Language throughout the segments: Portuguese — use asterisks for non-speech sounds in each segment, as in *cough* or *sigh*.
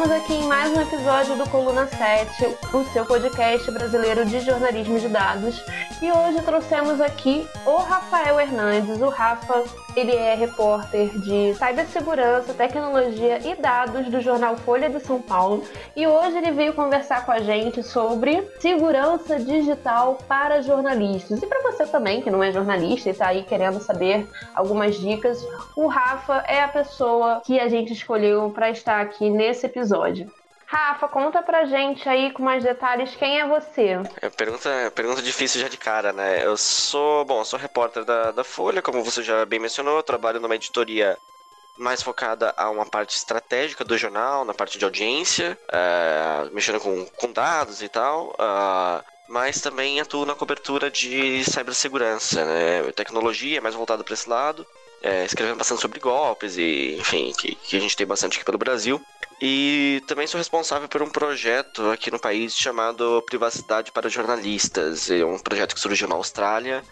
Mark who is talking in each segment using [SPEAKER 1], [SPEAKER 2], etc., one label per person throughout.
[SPEAKER 1] estamos aqui em mais um episódio do Coluna 7, o seu podcast brasileiro de jornalismo de dados. E hoje trouxemos aqui o Rafael Hernandes. O Rafa, ele é repórter de cibersegurança, tecnologia e dados do jornal Folha de São Paulo. E hoje ele veio conversar com a gente sobre segurança digital para jornalistas. E para você também, que não é jornalista e está aí querendo saber algumas dicas, o Rafa é a pessoa que a gente escolheu para estar aqui nesse episódio. Rafa, conta pra gente aí com mais detalhes quem é você.
[SPEAKER 2] É, pergunta, pergunta difícil já de cara, né? Eu sou, bom, sou repórter da, da Folha, como você já bem mencionou, trabalho numa editoria mais focada a uma parte estratégica do jornal, na parte de audiência, é, mexendo com, com dados e tal. Uh, mas também atuo na cobertura de cibersegurança, né? Tecnologia mais voltada para esse lado é, escrevendo bastante sobre golpes e, enfim, que, que a gente tem bastante aqui pelo Brasil. E também sou responsável por um projeto aqui no país chamado Privacidade para Jornalistas. É um projeto que surgiu na Austrália.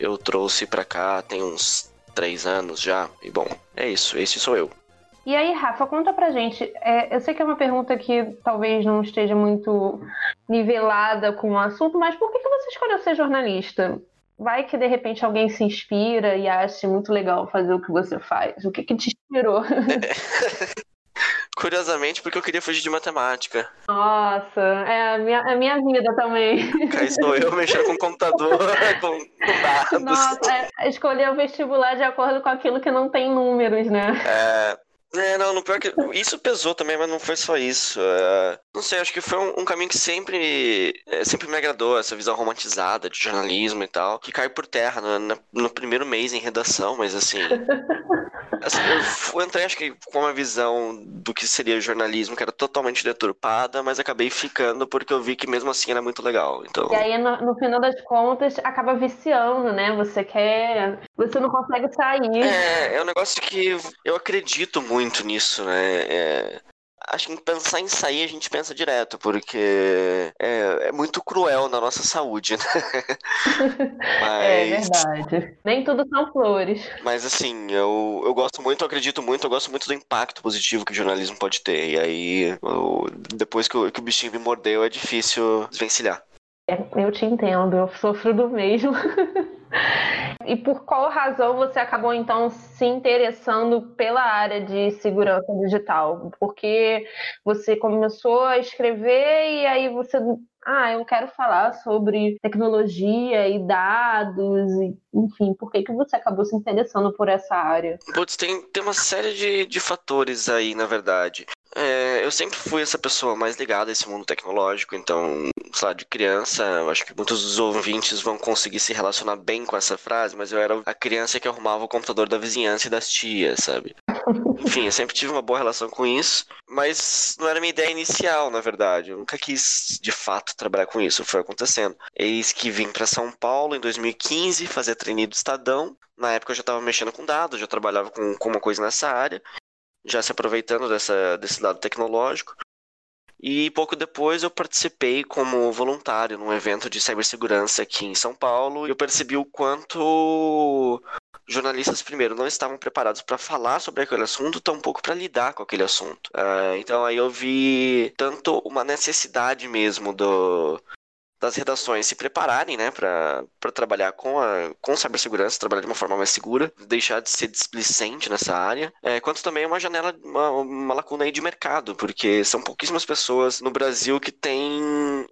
[SPEAKER 2] Eu trouxe para cá tem uns três anos já. E bom, é isso. Esse sou eu.
[SPEAKER 1] E aí, Rafa, conta pra gente. É, eu sei que é uma pergunta que talvez não esteja muito nivelada com o assunto, mas por que, que você escolheu ser jornalista? vai que de repente alguém se inspira e acha muito legal fazer o que você faz. O que, que te inspirou? *laughs* *laughs*
[SPEAKER 2] Curiosamente, porque eu queria fugir de matemática.
[SPEAKER 1] Nossa, é a minha, a minha vida também.
[SPEAKER 2] Aí sou eu mexendo com computador, *laughs* com, com dados.
[SPEAKER 1] Nossa, é, escolher o vestibular de acordo com aquilo que não tem números, né?
[SPEAKER 2] É, é, não, no pior que. Isso pesou também, mas não foi só isso. É, não sei, acho que foi um, um caminho que sempre, é, sempre me agradou, essa visão romantizada de jornalismo e tal, que caiu por terra no, no primeiro mês em redação, mas assim. *laughs* assim eu entrei, acho que, com uma visão do que seria jornalismo, que era totalmente deturpada, mas acabei ficando porque eu vi que mesmo assim era muito legal. Então...
[SPEAKER 1] E aí, no, no final das contas, acaba viciando, né? Você quer. Você não consegue sair.
[SPEAKER 2] É, é um negócio que eu acredito muito muito nisso, né? É, acho que pensar em sair a gente pensa direto, porque é, é muito cruel na nossa saúde, né? *laughs*
[SPEAKER 1] É mas... É verdade. Nem tudo são flores.
[SPEAKER 2] Mas assim, eu, eu gosto muito, eu acredito muito, eu gosto muito do impacto positivo que o jornalismo pode ter. E aí, eu, depois que o, que o bichinho me mordeu, é difícil desvencilhar.
[SPEAKER 1] É, eu te entendo, eu sofro do mesmo. *laughs* e por qual razão você acabou então se interessando pela área de segurança digital? Porque você começou a escrever e aí você ah, eu quero falar sobre tecnologia e dados, e, enfim, por que, que você acabou se interessando por essa área?
[SPEAKER 2] Putz, tem, tem uma série de, de fatores aí, na verdade. Eu sempre fui essa pessoa mais ligada a esse mundo tecnológico, então, sei lá, de criança, eu acho que muitos dos ouvintes vão conseguir se relacionar bem com essa frase, mas eu era a criança que arrumava o computador da vizinhança e das tias, sabe? *laughs* Enfim, eu sempre tive uma boa relação com isso, mas não era minha ideia inicial, na verdade. Eu nunca quis, de fato, trabalhar com isso, foi acontecendo. Eis que vim para São Paulo em 2015 fazer treininho do Estadão. Na época eu já estava mexendo com dados, já trabalhava com, com uma coisa nessa área já se aproveitando dessa, desse lado tecnológico. E pouco depois eu participei como voluntário num evento de cibersegurança aqui em São Paulo e eu percebi o quanto jornalistas, primeiro, não estavam preparados para falar sobre aquele assunto, tampouco para lidar com aquele assunto. Uh, então aí eu vi tanto uma necessidade mesmo do, das redações se prepararem, né, para trabalhar com a com cibersegurança, trabalhar de uma forma mais segura, deixar de ser displicente nessa área, é, quanto também uma janela, uma, uma lacuna aí de mercado, porque são pouquíssimas pessoas no Brasil que têm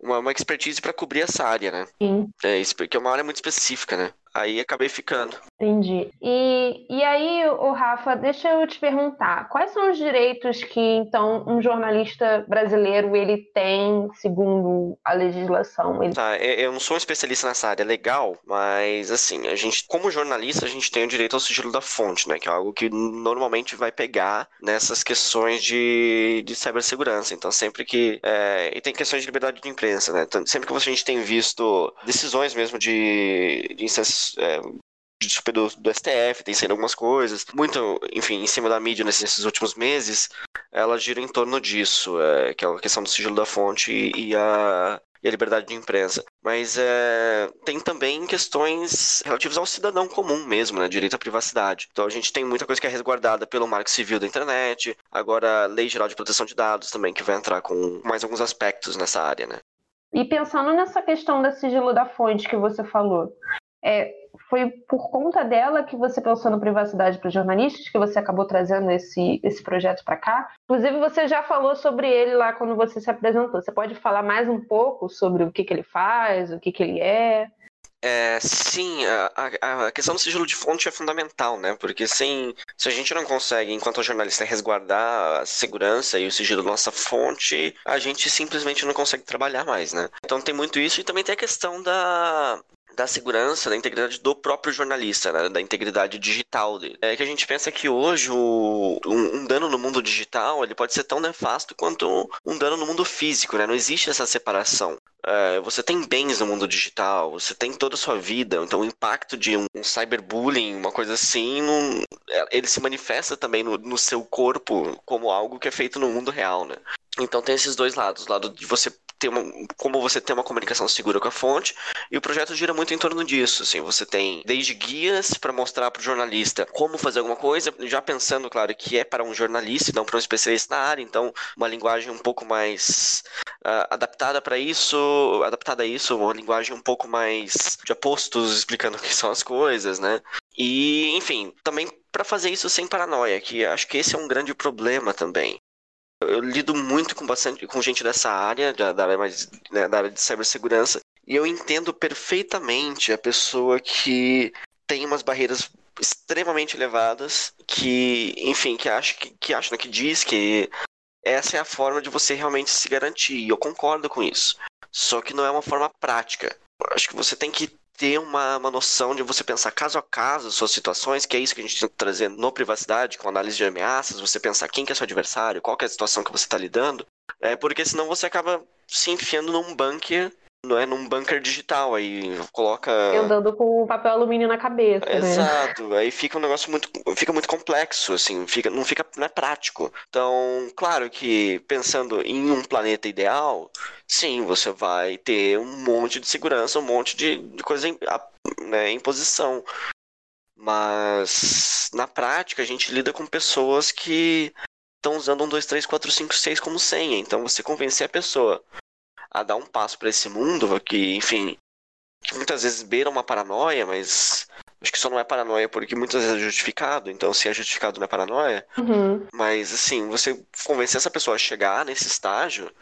[SPEAKER 2] uma, uma expertise para cobrir essa área, né?
[SPEAKER 1] Sim.
[SPEAKER 2] É, isso porque é uma área muito específica, né? Aí acabei ficando.
[SPEAKER 1] Entendi. E, e aí, o Rafa, deixa eu te perguntar, quais são os direitos que então um jornalista brasileiro ele tem segundo a legislação? Ele...
[SPEAKER 2] Tá, eu não sou um especialista nessa área legal, mas assim, a gente, como jornalista, a gente tem o direito ao sigilo da fonte, né? Que é algo que normalmente vai pegar nessas questões de, de cibersegurança. Então, sempre que. É, e tem questões de liberdade de imprensa, né? Então, sempre que a gente tem visto decisões mesmo de, de instâncias é, do, do STF, tem sendo algumas coisas. Muito, enfim, em cima da mídia nesses, nesses últimos meses, ela gira em torno disso, é, que é a questão do sigilo da fonte e, a, e a liberdade de imprensa. Mas é, tem também questões relativas ao cidadão comum mesmo, né? Direito à privacidade. Então a gente tem muita coisa que é resguardada pelo marco civil da internet, agora a Lei Geral de Proteção de Dados também, que vai entrar com mais alguns aspectos nessa área, né?
[SPEAKER 1] E pensando nessa questão da sigilo da fonte que você falou, é, foi por conta dela que você pensou no privacidade para jornalistas, que você acabou trazendo esse, esse projeto para cá. Inclusive, você já falou sobre ele lá quando você se apresentou. Você pode falar mais um pouco sobre o que, que ele faz, o que, que ele é?
[SPEAKER 2] É, sim, a, a, questão do sigilo de fonte é fundamental, né? Porque sem, se a gente não consegue, enquanto jornalista, resguardar a segurança e o sigilo da nossa fonte, a gente simplesmente não consegue trabalhar mais, né? Então tem muito isso e também tem a questão da, da segurança, da integridade do próprio jornalista, né? da integridade digital dele. É que a gente pensa que hoje o, um, um, dano no mundo digital ele pode ser tão nefasto quanto um dano no mundo físico, né? Não existe essa separação. É, você tem bens no mundo digital, você tem toda a sua vida, então o impacto de um, um cyberbullying, uma coisa assim, é, ele se manifesta também no, no seu corpo como algo que é feito no mundo real, né? Então tem esses dois lados, o lado de você ter uma, como você ter uma comunicação segura com a fonte, e o projeto gira muito em torno disso. Assim, você tem desde guias para mostrar para o jornalista como fazer alguma coisa, já pensando, claro, que é para um jornalista não para um especialista na área, então uma linguagem um pouco mais uh, adaptada para isso, adaptada a isso, uma linguagem um pouco mais de apostos explicando o que são as coisas, né? E, enfim, também para fazer isso sem paranoia, que acho que esse é um grande problema também. Eu lido muito com bastante com gente dessa área, da, da área mais né, da área de cibersegurança, e eu entendo perfeitamente a pessoa que tem umas barreiras extremamente elevadas, que, enfim, que acha que, que acha que diz que essa é a forma de você realmente se garantir. E eu concordo com isso. Só que não é uma forma prática. Acho que você tem que ter uma, uma noção de você pensar caso a caso suas situações, que é isso que a gente tenta trazer no privacidade, com análise de ameaças, você pensar quem que é seu adversário, qual que é a situação que você está lidando, é porque senão você acaba se enfiando num bunker não é num bunker digital, aí coloca.
[SPEAKER 1] Andando com o papel alumínio na cabeça.
[SPEAKER 2] Né? Exato, aí fica um negócio muito. fica muito complexo, assim, fica, não fica. não é prático. Então, claro que pensando em um planeta ideal, sim, você vai ter um monte de segurança, um monte de, de coisa em, né, em posição. Mas na prática a gente lida com pessoas que estão usando um 2, 3, 4, 5, 6 como senha. Então você convencer a pessoa a dar um passo para esse mundo que, enfim, que muitas vezes beira uma paranoia, mas acho que só não é paranoia porque muitas vezes é justificado, então se é justificado não é paranoia.
[SPEAKER 1] Uhum.
[SPEAKER 2] Mas assim, você convencer essa pessoa a chegar nesse estágio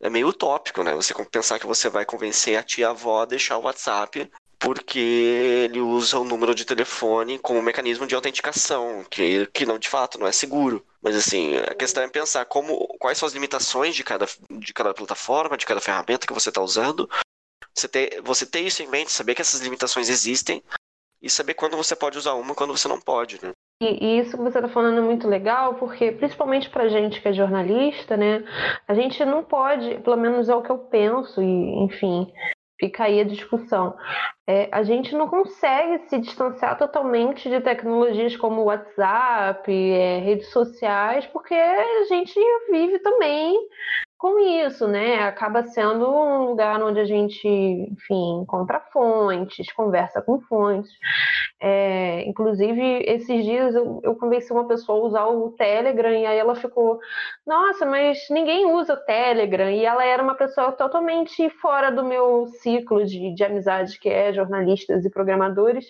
[SPEAKER 2] é meio utópico, né? Você pensar que você vai convencer a tia-avó a deixar o WhatsApp porque ele usa o número de telefone como mecanismo de autenticação, que, que não de fato não é seguro. Mas assim, a questão é pensar como, quais são as limitações de cada, de cada plataforma, de cada ferramenta que você está usando. Você ter, você ter isso em mente, saber que essas limitações existem e saber quando você pode usar uma e quando você não pode, né?
[SPEAKER 1] E, isso que você está falando é muito legal, porque principalmente para gente que é jornalista, né, a gente não pode, pelo menos é o que eu penso, e enfim, fica aí a discussão. É, a gente não consegue se distanciar totalmente de tecnologias como WhatsApp, é, redes sociais, porque a gente vive também com isso, né? Acaba sendo um lugar onde a gente, enfim, encontra fontes, conversa com fontes. É, inclusive, esses dias eu, eu convenci uma pessoa a usar o Telegram e aí ela ficou, nossa, mas ninguém usa o Telegram. E ela era uma pessoa totalmente fora do meu ciclo de, de amizade, que é jornalistas e programadores.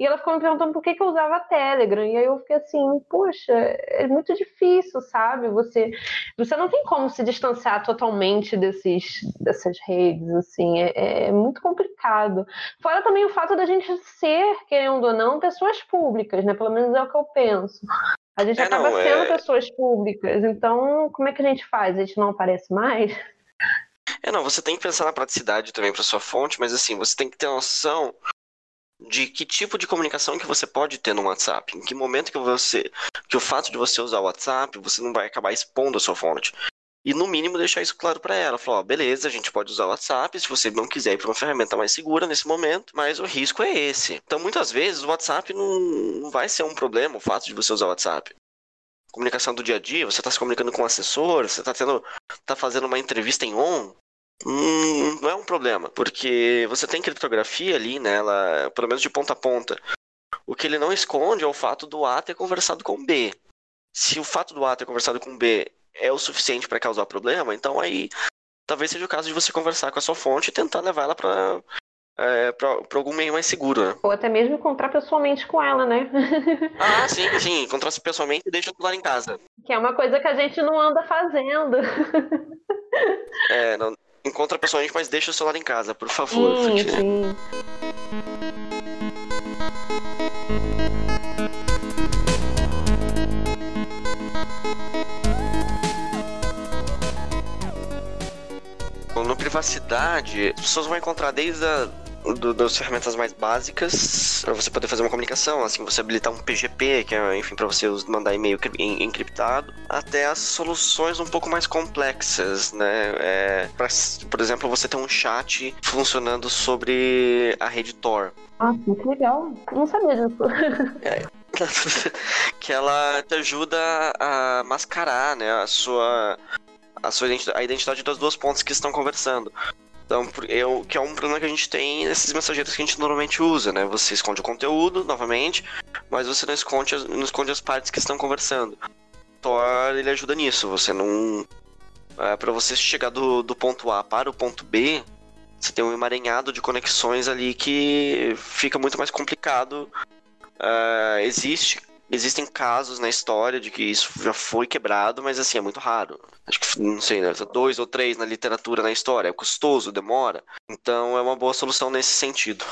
[SPEAKER 1] E ela ficou me perguntando por que, que eu usava Telegram. E aí eu fiquei assim, poxa, é muito difícil, sabe? Você, você não tem como se distanciar totalmente desses, dessas redes, assim, é, é, muito complicado. Fora também o fato da gente ser, querendo ou não, pessoas públicas, né? Pelo menos é o que eu penso. A gente é, acaba não, sendo é... pessoas públicas, então como é que a gente faz? A gente não aparece mais?
[SPEAKER 2] É, não, você tem que pensar na praticidade também para sua fonte, mas assim, você tem que ter noção de que tipo de comunicação que você pode ter no WhatsApp, em que momento que você, que o fato de você usar o WhatsApp, você não vai acabar expondo a sua fonte. E no mínimo deixar isso claro para ela. Falar, ó, beleza, a gente pode usar o WhatsApp se você não quiser ir para uma ferramenta mais segura nesse momento, mas o risco é esse. Então muitas vezes o WhatsApp não, vai ser um problema o fato de você usar o WhatsApp. Comunicação do dia a dia, você está se comunicando com um assessor, você está tá fazendo uma entrevista em on, hum, não é um problema, porque você tem criptografia ali, né? Ela, pelo menos de ponta a ponta. O que ele não esconde é o fato do A ter conversado com B. Se o fato do A ter conversado com B é o suficiente para causar problema, então aí talvez seja o caso de você conversar com a sua fonte e tentar levar ela para é, para algum meio mais seguro, né?
[SPEAKER 1] Ou até mesmo encontrar pessoalmente com ela, né?
[SPEAKER 2] ah, sim, sim. Encontrar pessoalmente e deixa o celular em casa.
[SPEAKER 1] Que é uma coisa que a gente não anda fazendo.
[SPEAKER 2] é, não, encontra pessoalmente, mas deixa o celular em casa, por favor.
[SPEAKER 1] Sim, porque... sim.
[SPEAKER 2] No privacidade, as pessoas vão encontrar desde a do, das ferramentas mais básicas para você poder fazer uma comunicação, assim, você habilitar um PGP, que é, enfim, para você mandar e-mail encriptado, até as soluções um pouco mais complexas, né? É, pra, por exemplo, você tem um chat funcionando sobre a rede Tor.
[SPEAKER 1] Ah, que legal. Não sabia disso.
[SPEAKER 2] É, *laughs* *laughs* que ela te ajuda a mascarar, né, a sua a sua identidade, a identidade das duas pontas que estão conversando. Então, eu, que é um problema que a gente tem nesses mensageiros que a gente normalmente usa, né? Você esconde o conteúdo, novamente, mas você não esconde, as, não esconde as partes que estão conversando. Tor, ele ajuda nisso. Você não... É, para você chegar do, do ponto A para o ponto B, você tem um emaranhado de conexões ali que fica muito mais complicado. Uh, existe Existem casos na história de que isso já foi quebrado, mas assim, é muito raro. Acho que, não sei, né, dois ou três na literatura, na história. É custoso, demora. Então é uma boa solução nesse sentido.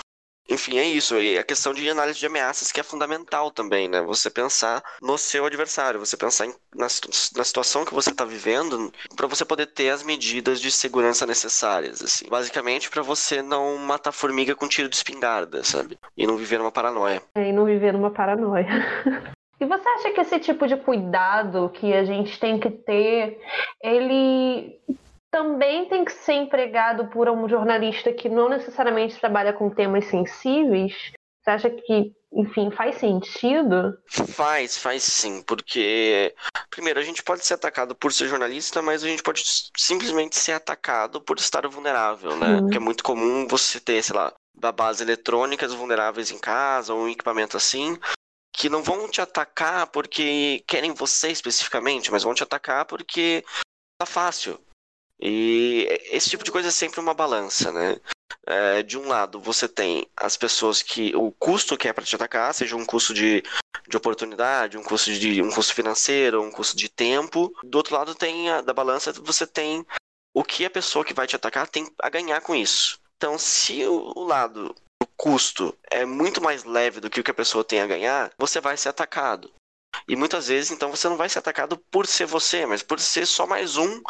[SPEAKER 2] Enfim, é isso. E a questão de análise de ameaças que é fundamental também, né? Você pensar no seu adversário, você pensar em, na, na situação que você está vivendo, para você poder ter as medidas de segurança necessárias, assim. Basicamente, para você não matar formiga com tiro de espingarda, sabe? E não viver numa paranoia.
[SPEAKER 1] É, e não viver numa paranoia. *laughs* E você acha que esse tipo de cuidado que a gente tem que ter, ele também tem que ser empregado por um jornalista que não necessariamente trabalha com temas sensíveis? Você acha que, enfim, faz sentido?
[SPEAKER 2] Faz, faz sim, porque primeiro a gente pode ser atacado por ser jornalista, mas a gente pode simplesmente ser atacado por estar vulnerável, né? Hum. Porque é muito comum você ter, sei lá, babás eletrônicas vulneráveis em casa ou um equipamento assim, que não vão te atacar porque querem você especificamente, mas vão te atacar porque tá fácil. E esse tipo de coisa é sempre uma balança, né? É, de um lado, você tem as pessoas que. O custo que é para te atacar, seja um custo de, de oportunidade, um custo de um custo financeiro, um custo de tempo. Do outro lado, tem a, da balança, você tem o que a pessoa que vai te atacar tem a ganhar com isso. Então, se o, o lado o custo é muito mais leve do que o que a pessoa tem a ganhar, você vai ser atacado. E muitas vezes, então, você não vai ser atacado por ser você, mas por ser só mais um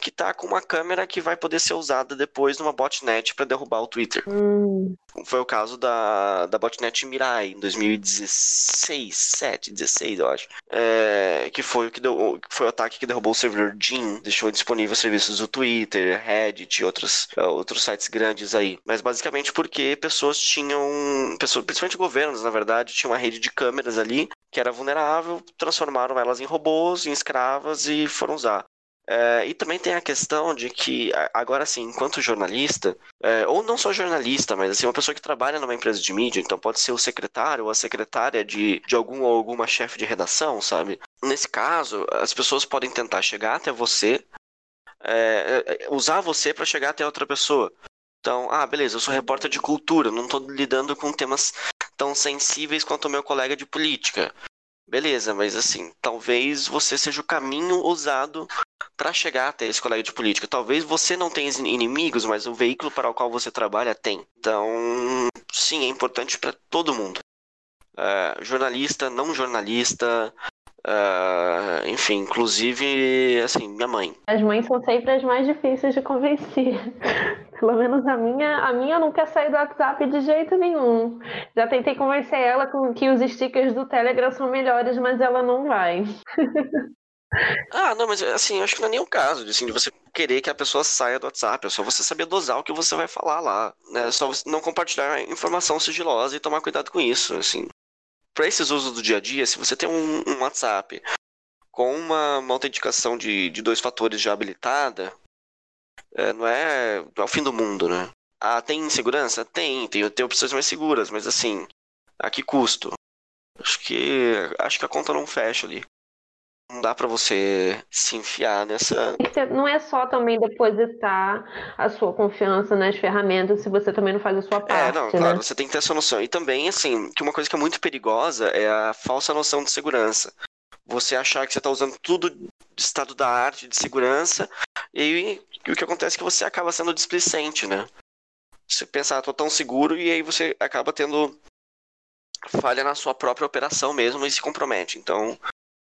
[SPEAKER 2] que tá com uma câmera que vai poder ser usada depois numa botnet para derrubar o Twitter.
[SPEAKER 1] Hum.
[SPEAKER 2] Foi o caso da, da botnet Mirai em 2016, 7, 16, eu acho. É, que foi o que deu, foi o ataque que derrubou o servidor Jin, deixou disponível serviços do Twitter, Reddit e outros, uh, outros sites grandes aí. Mas basicamente porque pessoas tinham, pessoas, principalmente governos, na verdade, tinham uma rede de câmeras ali que era vulnerável, transformaram elas em robôs, em escravas e foram usar. É, e também tem a questão de que, agora assim, enquanto jornalista, é, ou não só jornalista, mas assim, uma pessoa que trabalha numa empresa de mídia, então pode ser o secretário ou a secretária de, de algum ou alguma chefe de redação, sabe? Nesse caso, as pessoas podem tentar chegar até você, é, é usar você para chegar até outra pessoa. Então, ah, beleza, eu sou repórter de cultura, não estou lidando com temas tão sensíveis quanto o meu colega de política. Beleza, mas assim, talvez você seja o caminho usado para chegar até esse colega de política. Talvez você não tenha inimigos, mas o veículo para o qual você trabalha tem. Então, sim, é importante para todo mundo. Uh, jornalista, não jornalista, uh, enfim, inclusive, assim, minha mãe.
[SPEAKER 1] As mães são sempre as mais difíceis de convencer. *laughs* Pelo menos a minha, a minha não quer sair do WhatsApp de jeito nenhum. Já tentei convencer ela com que os stickers do Telegram são melhores, mas ela não vai. *laughs*
[SPEAKER 2] Ah, não, mas assim, acho que não é o caso assim, de você querer que a pessoa saia do WhatsApp. É só você saber dosar o que você vai falar lá. Né? É só você não compartilhar informação sigilosa e tomar cuidado com isso. Assim. Para esses usos do dia a dia, se você tem um, um WhatsApp com uma, uma autenticação de, de dois fatores já habilitada, É, não, é, é o fim do mundo, né? Ah, tem insegurança? Tem, tem, tem opções mais seguras, mas assim, a que custo? Acho que acho que a conta não fecha ali. Não dá para você se enfiar nessa.
[SPEAKER 1] Não é só também depositar a sua confiança nas ferramentas se você também não faz a sua parte. É, não,
[SPEAKER 2] claro,
[SPEAKER 1] né?
[SPEAKER 2] você tem que ter essa noção. E também, assim, que uma coisa que é muito perigosa é a falsa noção de segurança. Você achar que você está usando tudo de estado da arte, de segurança, e, e o que acontece é que você acaba sendo displicente, né? Você pensa, ah, tô tão seguro, e aí você acaba tendo falha na sua própria operação mesmo e se compromete. Então.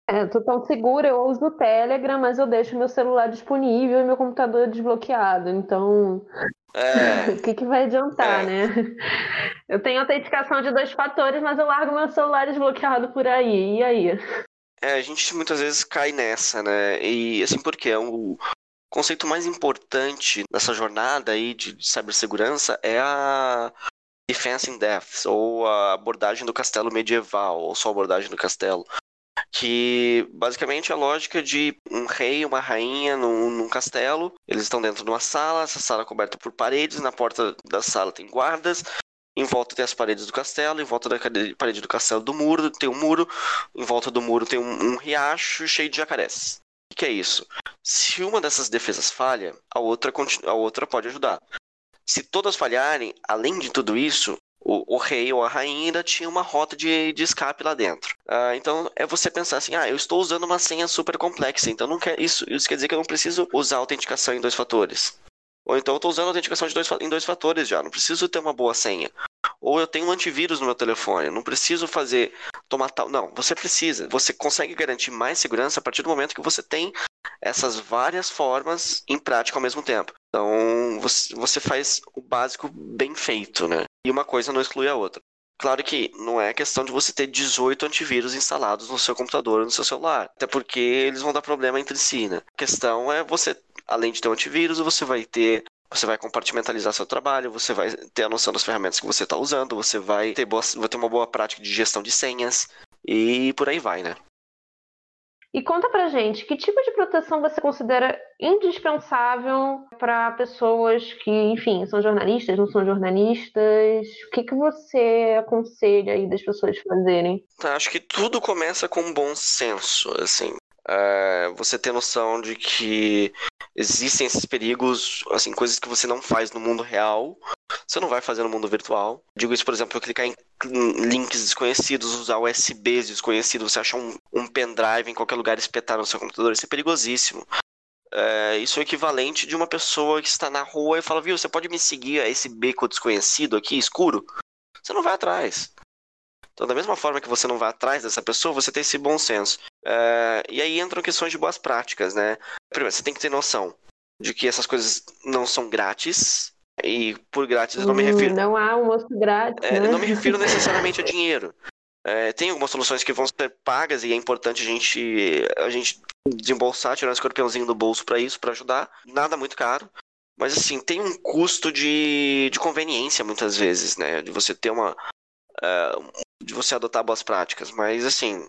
[SPEAKER 1] É, tô tão segura, eu uso o Telegram, mas eu deixo meu celular disponível e meu computador desbloqueado. Então. É... *laughs* o que, que vai adiantar, é... né? *laughs* Eu tenho autenticação de dois fatores, mas eu largo meu celular desbloqueado por aí. E aí?
[SPEAKER 2] É, a gente muitas vezes cai nessa, né? E assim, porque é o conceito mais importante dessa jornada aí de cibersegurança é a Defense in Depth, ou a abordagem do castelo medieval, ou só a abordagem do castelo. Que basicamente é a lógica de um rei e uma rainha num, num, castelo. Eles estão dentro de uma sala, essa sala é coberta por paredes, na porta da sala tem guardas, em volta tem as paredes do castelo, em volta da parede do castelo do muro tem um muro, em volta do muro tem um, um riacho cheio de jacarés. O que é isso? Se uma dessas defesas falha, a outra, a outra pode ajudar. Se todas falharem, além de tudo isso, o, o, rei ou a rainha ainda tinha uma rota de, de escape lá dentro. Ah, então é você pensar assim: ah, eu estou usando uma senha super complexa, então não quer, isso, isso quer dizer que eu não preciso usar autenticação em dois fatores. Ou então eu estou usando autenticação dois, em dois fatores já, não preciso ter uma boa senha. Ou eu tenho um antivírus no meu telefone, não preciso fazer tomar tal. Não, você precisa. Você consegue garantir mais segurança a partir do momento que você tem essas várias formas em prática ao mesmo tempo. Então, você faz o básico bem feito, né? E uma coisa não exclui a outra. Claro que não é questão de você ter 18 antivírus instalados no seu computador ou no seu celular. Até porque eles vão dar problema entre si, né? A questão é você, além de ter um antivírus, você vai ter. Você vai compartimentalizar seu trabalho, você vai ter a noção das ferramentas que você está usando, você vai ter, boa, vai ter uma boa prática de gestão de senhas e por aí vai, né?
[SPEAKER 1] E conta pra gente, que tipo de proteção você considera indispensável para pessoas que, enfim, são jornalistas, não são jornalistas? O que, que você aconselha aí das pessoas fazerem?
[SPEAKER 2] Tá, acho que tudo começa com bom senso, assim. É, você ter noção de que existem esses perigos, assim, coisas que você não faz no mundo real, você não vai fazer no mundo virtual. Digo isso, por exemplo, clicar em links desconhecidos, usar USBs desconhecidos, você achar um, um pendrive em qualquer lugar espetar no seu computador, isso é perigosíssimo. É, isso é o equivalente de uma pessoa que está na rua e fala, viu, você pode me seguir a esse beco desconhecido aqui, escuro? Você não vai atrás. Então, da mesma forma que você não vai atrás dessa pessoa, você tem esse bom senso. É, e aí entram questões de boas práticas, né? Primeiro, você tem que ter noção de que essas coisas não são grátis, e por grátis eu não me hum, refiro.
[SPEAKER 1] Não há almoço grátis. É,
[SPEAKER 2] né? Não me refiro *laughs* necessariamente a dinheiro. É, tem algumas soluções que vão ser pagas e é importante a gente, a gente desembolsar, tirar um escorpiãozinho do bolso para isso, para ajudar. Nada muito caro. Mas assim, tem um custo de, de conveniência muitas vezes, né? De você ter uma. Uh, de você adotar boas práticas. Mas assim.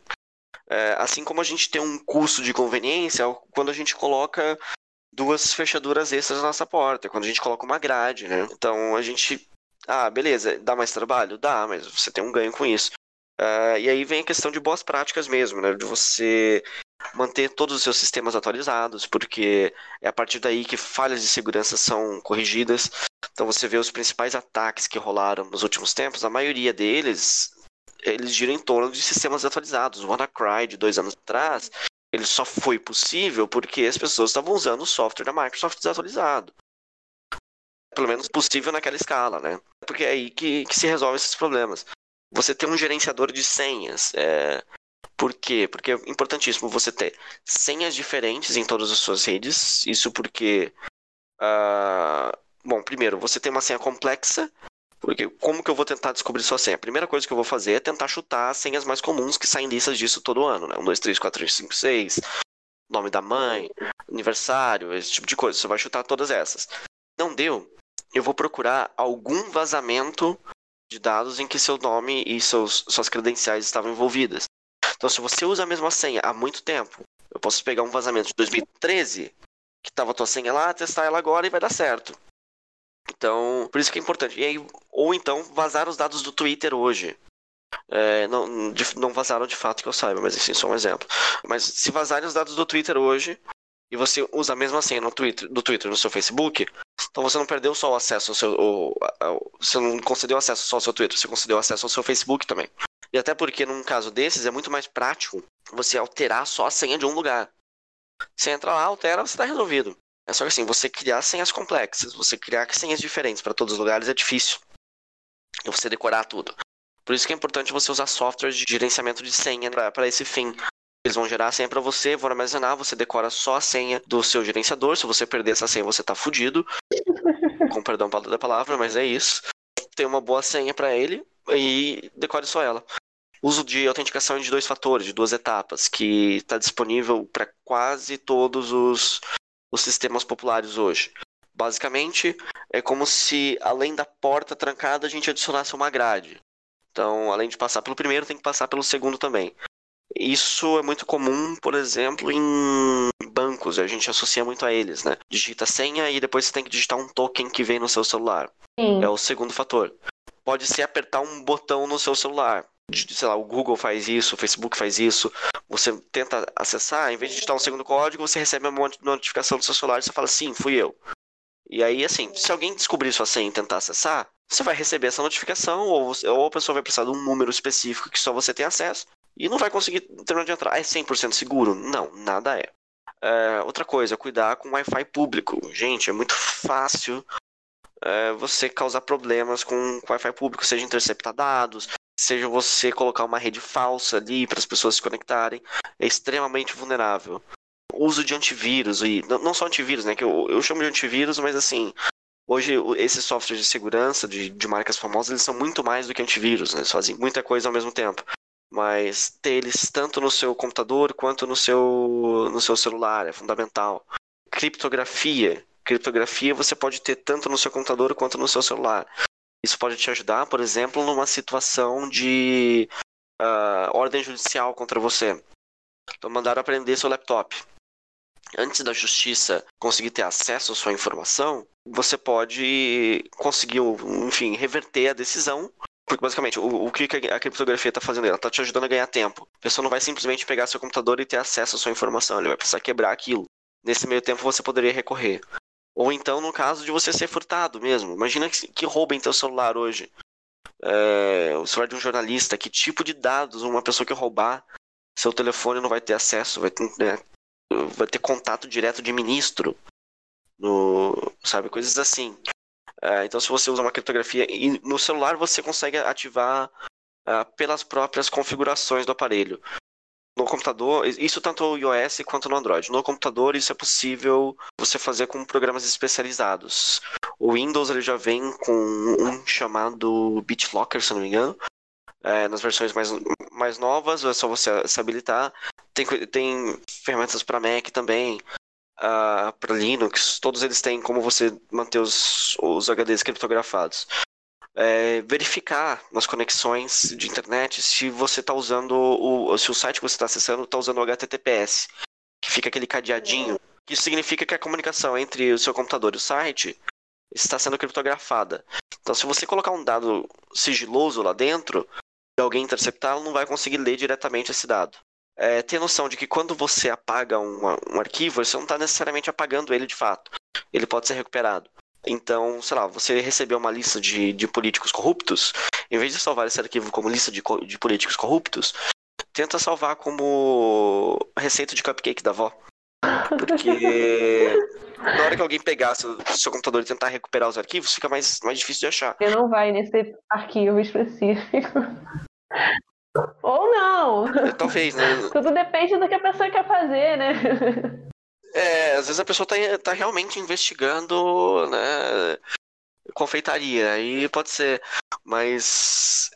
[SPEAKER 2] Uh, assim como a gente tem um custo de conveniência, quando a gente coloca duas fechaduras extras na nossa porta, quando a gente coloca uma grade, né? Então a gente. Ah, beleza, dá mais trabalho? Dá, mas você tem um ganho com isso. Uh, e aí vem a questão de boas práticas mesmo, né? De você manter todos os seus sistemas atualizados, porque é a partir daí que falhas de segurança são corrigidas. Então você vê os principais ataques que rolaram nos últimos tempos, a maioria deles eles giram em torno de sistemas atualizados. O WannaCry de dois anos atrás ele só foi possível porque as pessoas estavam usando o software da Microsoft desatualizado. Pelo menos possível naquela escala, né? Porque é aí que, que se resolve esses problemas. Você tem um gerenciador de senhas. É... Por quê? Porque é importantíssimo você ter senhas diferentes em todas as suas redes. Isso porque. Uh... Bom, primeiro, você tem uma senha complexa porque como que eu vou tentar descobrir sua senha? A primeira coisa que eu vou fazer é tentar chutar as senhas mais comuns que saem listas disso todo ano, né? 1, 2, 3, 4, 5, 6, nome da mãe, aniversário, esse tipo de coisa. Você vai chutar todas essas. Não deu? Eu vou procurar algum vazamento de dados em que seu nome e seus, suas credenciais estavam envolvidas. Então, se você usa a mesma senha há muito tempo, eu posso pegar um vazamento de 2013 que tava a tua senha lá, testar ela agora e vai dar certo. Então, por isso que é importante. E aí, ou então vazar os dados do Twitter hoje. É, não, de, não vazaram de fato que eu saiba, mas assim, só um exemplo. Mas se vazarem os dados do Twitter hoje e você usa a mesma senha no Twitter, do Twitter no seu Facebook, então você não perdeu só o acesso ao seu. O, você não concedeu acesso só ao seu Twitter, você concedeu acesso ao seu Facebook também. E até porque num caso desses é muito mais prático você alterar só a senha de um lugar. Você entra lá, altera, você está resolvido. É só que assim, você criar senhas complexas, você criar senhas diferentes para todos os lugares é difícil. E você decorar tudo. Por isso que é importante você usar softwares de gerenciamento de senha para esse fim. Eles vão gerar a senha para você, vão armazenar, você decora só a senha do seu gerenciador. Se você perder essa senha, você tá fudido. *laughs* Com perdão da palavra, mas é isso. Tem uma boa senha para ele e decore só ela. Uso de autenticação de dois fatores, de duas etapas, que está disponível para quase todos os, os sistemas populares hoje. Basicamente, é como se além da porta trancada a gente adicionasse uma grade. Então, além de passar pelo primeiro, tem que passar pelo segundo também. Isso é muito comum, por exemplo, em bancos, a gente associa muito a eles, né? Digita a senha e depois você tem que digitar um token que vem no seu celular. Sim. É o segundo fator. Pode ser apertar um botão no seu celular. Sei lá, o Google faz isso, o Facebook faz isso. Você tenta acessar, em vez de digitar um segundo código, você recebe uma notificação do seu celular e você fala, sim, fui eu. E aí, assim, se alguém descobrir sua senha e tentar acessar, você vai receber essa notificação, ou, você, ou a pessoa vai precisar de um número específico que só você tem acesso, e não vai conseguir terminar de entrar. É 100% seguro? Não, nada é. é. Outra coisa, cuidar com Wi-Fi público. Gente, é muito fácil é, você causar problemas com Wi-Fi público, seja interceptar dados, seja você colocar uma rede falsa ali para as pessoas se conectarem. É extremamente vulnerável. uso de antivírus, e não só antivírus, né? Que eu, eu chamo de antivírus, mas assim, Hoje, esses softwares de segurança de, de marcas famosas, eles são muito mais do que antivírus, né? Eles fazem muita coisa ao mesmo tempo. Mas ter eles tanto no seu computador quanto no seu, no seu celular é fundamental. Criptografia. Criptografia você pode ter tanto no seu computador quanto no seu celular. Isso pode te ajudar, por exemplo, numa situação de uh, ordem judicial contra você. Então, mandaram aprender seu laptop antes da justiça conseguir ter acesso à sua informação, você pode conseguir, enfim, reverter a decisão. Porque basicamente, o, o que a criptografia está fazendo? Ela está te ajudando a ganhar tempo. A pessoa não vai simplesmente pegar seu computador e ter acesso à sua informação, ele vai precisar quebrar aquilo. Nesse meio tempo você poderia recorrer. Ou então no caso de você ser furtado mesmo. Imagina que, que roubem teu celular hoje. É, o celular de um jornalista, que tipo de dados uma pessoa que roubar, seu telefone não vai ter acesso, vai ter, né, vai ter contato direto de ministro, no, sabe, coisas assim. É, então, se você usa uma criptografia e no celular, você consegue ativar uh, pelas próprias configurações do aparelho. No computador, isso tanto no iOS quanto no Android. No computador, isso é possível você fazer com programas especializados. O Windows ele já vem com um chamado BitLocker, se não me engano, é, nas versões mais, mais novas, é só você se habilitar. Tem, tem ferramentas para Mac também, uh, para Linux, todos eles têm como você manter os, os HDs criptografados. É, verificar nas conexões de internet se você está usando o se o site que você está acessando está usando o HTTPS, que fica aquele cadeadinho. Isso significa que a comunicação entre o seu computador e o site está sendo criptografada. Então, se você colocar um dado sigiloso lá dentro, e alguém interceptar, não vai conseguir ler diretamente esse dado. É, ter noção de que quando você apaga um, um arquivo, você não está necessariamente apagando ele de fato. Ele pode ser recuperado. Então, sei lá, você recebeu uma lista de, de políticos corruptos, em vez de salvar esse arquivo como lista de, de políticos corruptos, tenta salvar como receita de cupcake da avó. Porque na hora que alguém pegar seu, seu computador e tentar recuperar os arquivos, fica mais, mais difícil de achar.
[SPEAKER 1] Você não vai nesse arquivo específico. Ou não.
[SPEAKER 2] Talvez, né?
[SPEAKER 1] Tudo depende do que a pessoa quer fazer, né?
[SPEAKER 2] É, às vezes a pessoa tá, tá realmente investigando, né? Confeitaria, aí pode ser. Mas.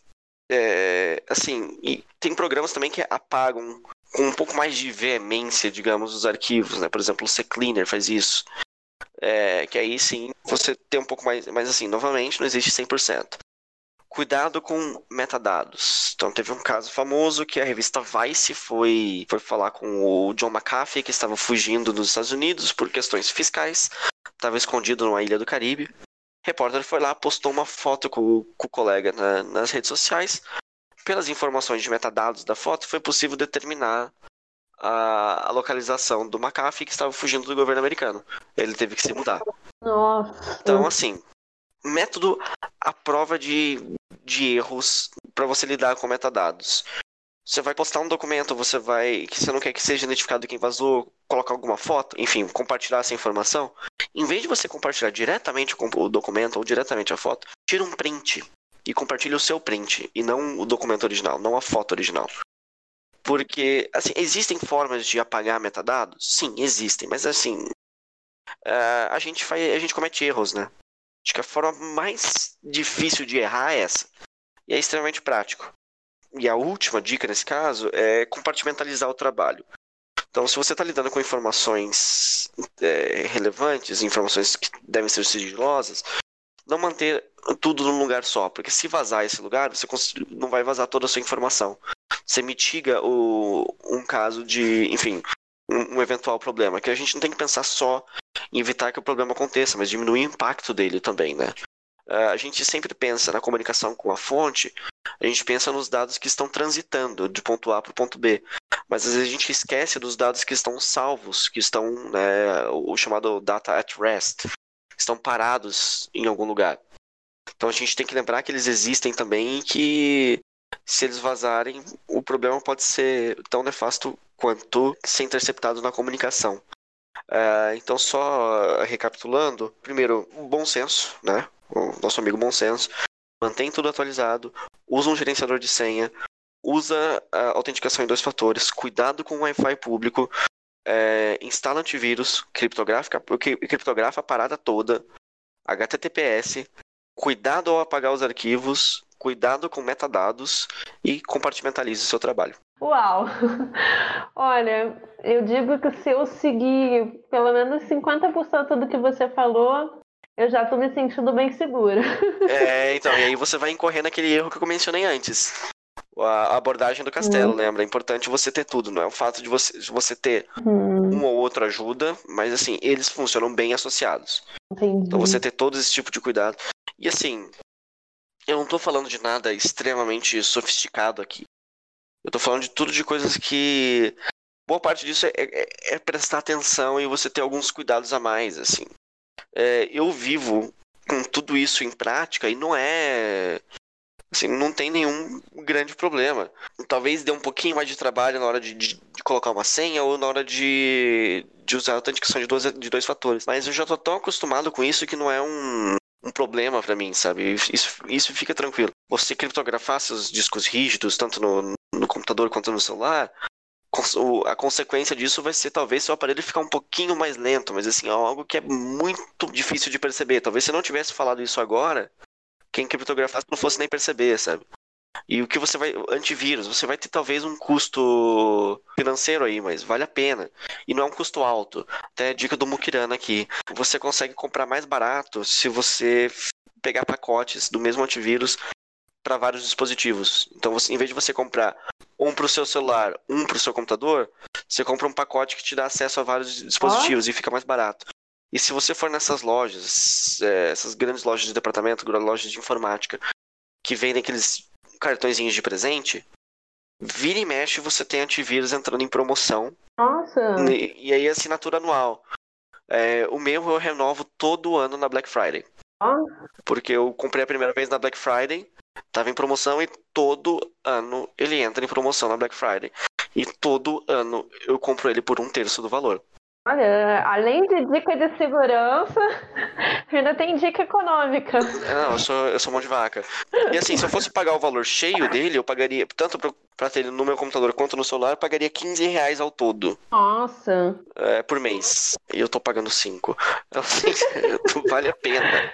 [SPEAKER 2] É, assim, e tem programas também que apagam com um pouco mais de veemência, digamos, os arquivos, né? Por exemplo, o CCleaner faz isso. É, que aí sim você tem um pouco mais. Mas assim, novamente, não existe 100%. Cuidado com metadados. Então teve um caso famoso que a revista Vice foi, foi falar com o John McAfee, que estava fugindo dos Estados Unidos por questões fiscais, estava escondido numa ilha do Caribe. O repórter foi lá, postou uma foto com, com o colega na, nas redes sociais. Pelas informações de metadados da foto, foi possível determinar a, a localização do McAfee que estava fugindo do governo americano. Ele teve que se mudar.
[SPEAKER 1] Nossa.
[SPEAKER 2] Então, assim, método à prova de, de erros para você lidar com metadados. Você vai postar um documento, você vai. que você não quer que seja identificado quem vazou, colocar alguma foto, enfim, compartilhar essa informação. Em vez de você compartilhar diretamente o documento ou diretamente a foto, tira um print e compartilhe o seu print e não o documento original, não a foto original. Porque, assim, existem formas de apagar metadados? Sim, existem, mas assim. Uh, a, gente faz, a gente comete erros, né? Acho que a forma mais difícil de errar é essa. E é extremamente prático. E a última dica nesse caso é compartimentalizar o trabalho. Então, se você está lidando com informações é, relevantes, informações que devem ser sigilosas, não manter tudo num lugar só, porque se vazar esse lugar, você não vai vazar toda a sua informação. Você mitiga o, um caso de, enfim, um, um eventual problema, que a gente não tem que pensar só em evitar que o problema aconteça, mas diminuir o impacto dele também, né? Uh, a gente sempre pensa na comunicação com a fonte, a gente pensa nos dados que estão transitando de ponto A para o ponto B, mas às vezes a gente esquece dos dados que estão salvos, que estão, né, o chamado data at rest, estão parados em algum lugar. Então a gente tem que lembrar que eles existem também e que se eles vazarem, o problema pode ser tão nefasto quanto ser interceptado na comunicação. Uh, então, só recapitulando, primeiro, bom senso, né? O nosso amigo bom senso. Mantém tudo atualizado, usa um gerenciador de senha, usa a autenticação em dois fatores, cuidado com o Wi-Fi público, é, instala antivírus, criptografa, criptografa a parada toda, HTTPS, cuidado ao apagar os arquivos, cuidado com metadados e compartimentalize o seu trabalho.
[SPEAKER 1] Uau! *laughs* Olha, eu digo que se eu seguir pelo menos 50% do que você falou, eu já tô me sentindo bem segura.
[SPEAKER 2] É, *laughs* então, e aí você vai incorrer naquele erro que eu mencionei antes. A abordagem do castelo, uhum. lembra? É importante você ter tudo, não é o fato de você, você ter uhum. um ou outro ajuda, mas assim, eles funcionam bem associados.
[SPEAKER 1] Entendi.
[SPEAKER 2] Então você ter todo esse tipo de cuidado. E assim, eu não tô falando de nada extremamente sofisticado aqui. Eu tô falando de tudo de coisas que. Boa parte disso é, é, é prestar atenção e você ter alguns cuidados a mais, assim. É, eu vivo com tudo isso em prática e não é. Assim, não tem nenhum grande problema. Talvez dê um pouquinho mais de trabalho na hora de, de, de colocar uma senha ou na hora de, de usar a autenticação de dois, de dois fatores. Mas eu já tô tão acostumado com isso que não é um, um problema para mim, sabe? Isso, isso fica tranquilo. Você criptografar seus discos rígidos, tanto no, no computador quanto no celular, a consequência disso vai ser talvez seu aparelho ficar um pouquinho mais lento, mas assim, é algo que é muito difícil de perceber. Talvez se não tivesse falado isso agora, quem criptografasse não fosse nem perceber, sabe? E o que você vai. Antivírus, você vai ter talvez um custo financeiro aí, mas vale a pena. E não é um custo alto. Até dica do Mukirana aqui. Você consegue comprar mais barato se você pegar pacotes do mesmo antivírus para vários dispositivos. Então, você, em vez de você comprar um para o seu celular, um para o seu computador, você compra um pacote que te dá acesso a vários dispositivos oh. e fica mais barato. E se você for nessas lojas, é, essas grandes lojas de departamento, lojas de informática, que vendem aqueles cartõezinhos de presente, vira e mexe você tem antivírus entrando em promoção.
[SPEAKER 1] Nossa!
[SPEAKER 2] E, e aí assinatura anual. É, o meu eu renovo todo ano na Black Friday.
[SPEAKER 1] Oh.
[SPEAKER 2] Porque eu comprei a primeira vez na Black Friday, tava em promoção e todo ano ele entra em promoção na Black Friday. E todo ano eu compro ele por um terço do valor.
[SPEAKER 1] Olha, além de dica de segurança, *laughs* ainda tem dica econômica.
[SPEAKER 2] Não, eu sou, eu sou mão de vaca. E assim, se eu fosse pagar o valor cheio dele, eu pagaria, tanto pra, ter ele no meu computador quanto no celular, eu pagaria 15 reais ao todo.
[SPEAKER 1] Nossa.
[SPEAKER 2] É, por mês. E eu tô pagando 5. Então, assim, *laughs* vale a pena.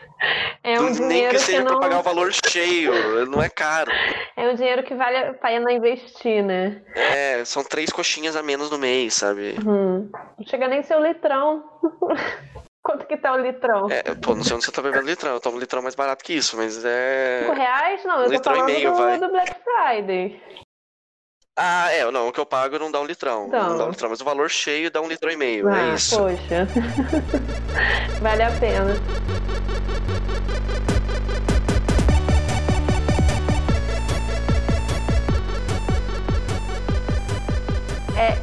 [SPEAKER 1] É um Nem
[SPEAKER 2] que seja
[SPEAKER 1] que não...
[SPEAKER 2] pra pagar o valor cheio, não é caro.
[SPEAKER 1] É um dinheiro que vale a pena investir, né?
[SPEAKER 2] É, são três coxinhas a menos no mês, sabe?
[SPEAKER 1] Uhum. Não chega nem seu litrão. *laughs* Quanto que tá o litrão?
[SPEAKER 2] É, pô, não sei onde você tá bebendo litrão. Eu tomo litrão mais barato que isso, mas é.
[SPEAKER 1] 5 reais? Não, eu tô
[SPEAKER 2] Litrão e
[SPEAKER 1] falando do, do Black Friday.
[SPEAKER 2] Ah, é, não, o que eu pago não dá um litrão.
[SPEAKER 1] Então.
[SPEAKER 2] Não dá um litrão, mas o valor cheio dá um litrão e meio.
[SPEAKER 1] Ah,
[SPEAKER 2] é isso.
[SPEAKER 1] poxa. *laughs* vale a pena.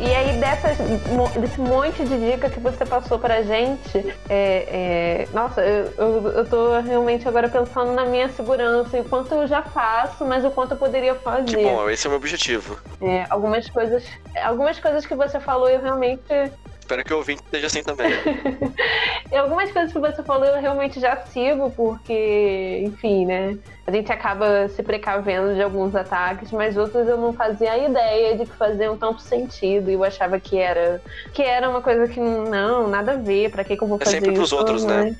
[SPEAKER 1] E aí, dessas, desse monte de dica que você passou pra gente, é, é, nossa, eu, eu, eu tô realmente agora pensando na minha segurança e o quanto eu já faço, mas o quanto eu poderia fazer.
[SPEAKER 2] Que bom, esse é o meu objetivo.
[SPEAKER 1] É, algumas coisas, algumas coisas que você falou eu realmente
[SPEAKER 2] Espero que o ouvinte esteja assim também. *laughs*
[SPEAKER 1] Algumas coisas que você falou eu realmente já sigo, porque, enfim, né? A gente acaba se precavendo de alguns ataques, mas outros eu não fazia ideia de que faziam tanto sentido. E eu achava que era que era uma coisa que não, nada a ver, pra que, que eu vou
[SPEAKER 2] É
[SPEAKER 1] fazer
[SPEAKER 2] sempre
[SPEAKER 1] isso?
[SPEAKER 2] pros outros, né?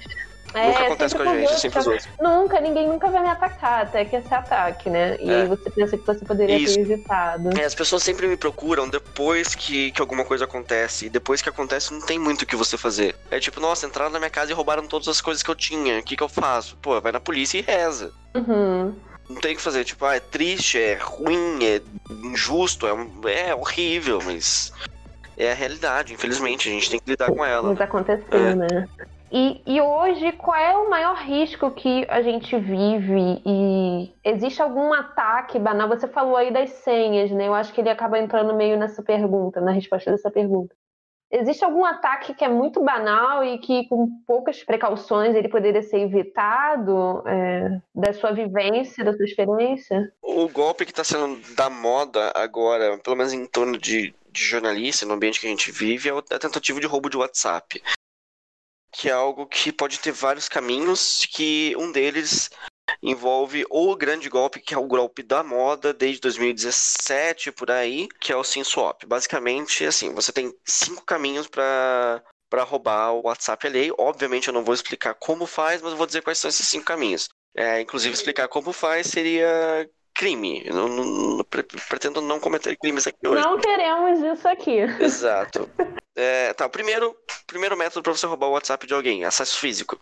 [SPEAKER 1] É,
[SPEAKER 2] nunca acontece com a gente,
[SPEAKER 1] pros
[SPEAKER 2] sempre os outros.
[SPEAKER 1] Nunca, ninguém nunca vai me atacar, até que esse ataque, né? E
[SPEAKER 2] É.
[SPEAKER 1] aí você pensa que você poderia
[SPEAKER 2] Isso.
[SPEAKER 1] ter evitado.
[SPEAKER 2] É, as pessoas sempre me procuram depois que, que alguma coisa acontece. E depois que acontece, não tem muito o que você fazer. É tipo, nossa, entraram na minha casa e roubaram todas as coisas que eu tinha. O que, que eu faço? Pô, vai na polícia e reza.
[SPEAKER 1] Uhum.
[SPEAKER 2] Não tem o que fazer. Tipo, ah, é triste, é ruim, é injusto, é, é horrível, mas. É a realidade, infelizmente, a gente tem que lidar com ela.
[SPEAKER 1] Mas aconteceu,
[SPEAKER 2] É.
[SPEAKER 1] né? E, e hoje, qual é o maior risco que a gente vive? E existe algum ataque banal? Você falou aí das senhas, né? Eu acho que ele acaba entrando meio nessa pergunta, na resposta dessa pergunta. Existe algum ataque que é muito banal e que, com poucas precauções, ele poderia ser evitado é, da sua vivência, da sua experiência?
[SPEAKER 2] O golpe que tá sendo da moda agora, pelo menos em torno de, de jornalista, no ambiente que a gente vive, é o- a tentativa de roubo de WhatsApp. Que é algo que pode ter vários caminhos, que um deles envolve o grande golpe, que é o golpe da moda desde 2017, por aí, que é o SimSwap. Basicamente, assim, você tem cinco caminhos para para roubar o WhatsApp alheio. Obviamente eu não vou explicar como faz, mas eu vou dizer quais são esses cinco caminhos. É, inclusive explicar como faz seria crime. Eu não, não- não- pre- pretendo não cometer crimes aqui hoje.
[SPEAKER 1] Não queremos isso aqui.
[SPEAKER 2] Exato. É, tá, o primeiro, primeiro método para você roubar o WhatsApp de alguém, acesso físico.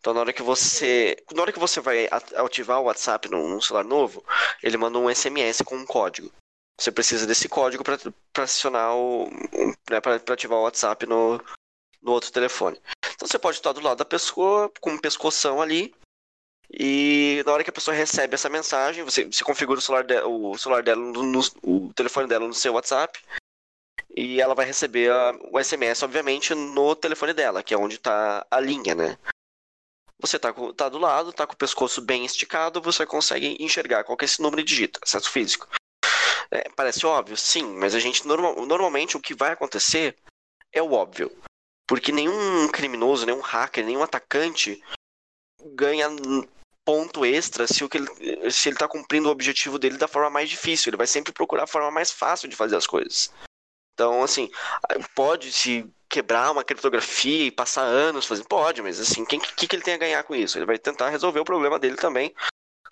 [SPEAKER 2] Então na hora que você, na hora que você vai at- ativar o WhatsApp num, num celular novo, ele manda um SMS com um código. Você precisa desse código para acionar o, né, para ativar o WhatsApp no, no outro telefone. Então você pode estar do lado da pessoa com um pescoção ali e na hora que a pessoa recebe essa mensagem, você, você configura o celular, de- o celular dela, no, no- o telefone dela no seu WhatsApp e ela vai receber a- o SMS, obviamente, no telefone dela, que é onde está a linha, né? Você tá, com- tá do lado, tá com o pescoço bem esticado, você consegue enxergar qual que é esse número e digita, acesso físico. É, parece óbvio, sim, mas a gente norma- normalmente o que vai acontecer é o óbvio. Porque nenhum criminoso, nenhum hacker, nenhum atacante ganha ponto extra se, o que ele, se ele tá cumprindo o objetivo dele da forma mais difícil. Ele vai sempre procurar a forma mais fácil de fazer as coisas. Então, assim, pode se quebrar uma criptografia e passar anos fazendo. Pode, mas assim, o que, que, ele tem a ganhar com isso? Ele vai tentar resolver o problema dele também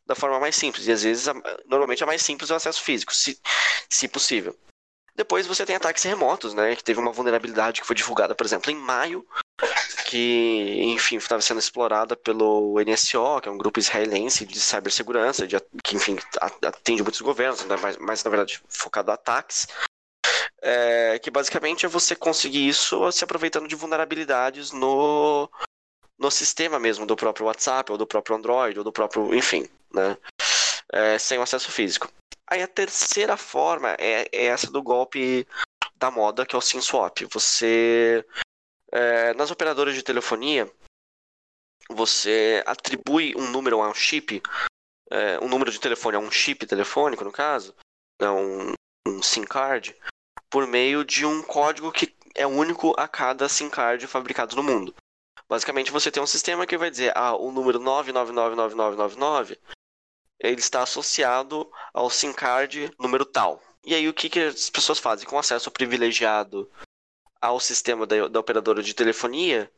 [SPEAKER 2] da forma mais simples. E às vezes, a- normalmente, a mais simples é o acesso físico, se, se possível. Depois você tem ataques remotos, né? Que teve uma vulnerabilidade que foi divulgada, por exemplo, em maio, que, enfim, estava sendo explorada pelo NSO, que é um grupo israelense de cibersegurança, de, que, enfim, atende muitos governos, né, mas, mas, na verdade focado em ataques. É, que basicamente é você conseguir isso se aproveitando de vulnerabilidades no, no sistema mesmo do próprio WhatsApp, ou do próprio Android, ou do próprio, enfim, né? É, sem o acesso físico. Aí a terceira forma é, é essa do golpe da moda, que é o SimSwap. Você, é, nas operadoras de telefonia, você atribui um número a um chip, é, um número de telefone a um chip telefônico, no caso, é um, um SIM card, por meio de um código que é único a cada SIM card fabricado no mundo. Basicamente, você tem um sistema que vai dizer, ah, o número 9999999 ele está associado ao SIM card número tal. E aí o que, que as pessoas fazem? Com acesso privilegiado ao sistema da, da operadora de telefonia,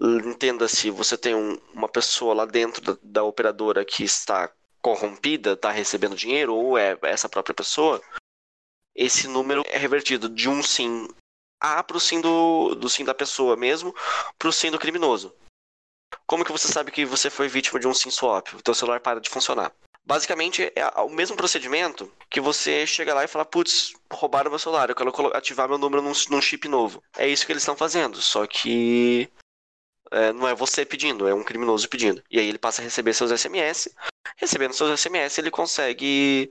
[SPEAKER 2] entenda-se, você tem um- uma pessoa lá dentro da, da operadora que está corrompida, está recebendo dinheiro, ou é essa própria pessoa, esse número é revertido de um SIM A pro SIM do, do SIM da pessoa mesmo, pro SIM do criminoso. Como que você sabe que você foi vítima de um SIM swap? O teu celular para de funcionar. Basicamente, é o mesmo procedimento que você chega lá e fala, putz, roubaram meu celular, eu quero ativar meu número num, num chip novo. É isso que eles estão fazendo, só que é, não é você pedindo, é um criminoso pedindo. E aí ele passa a receber seus SMS. Recebendo seus SMS, ele consegue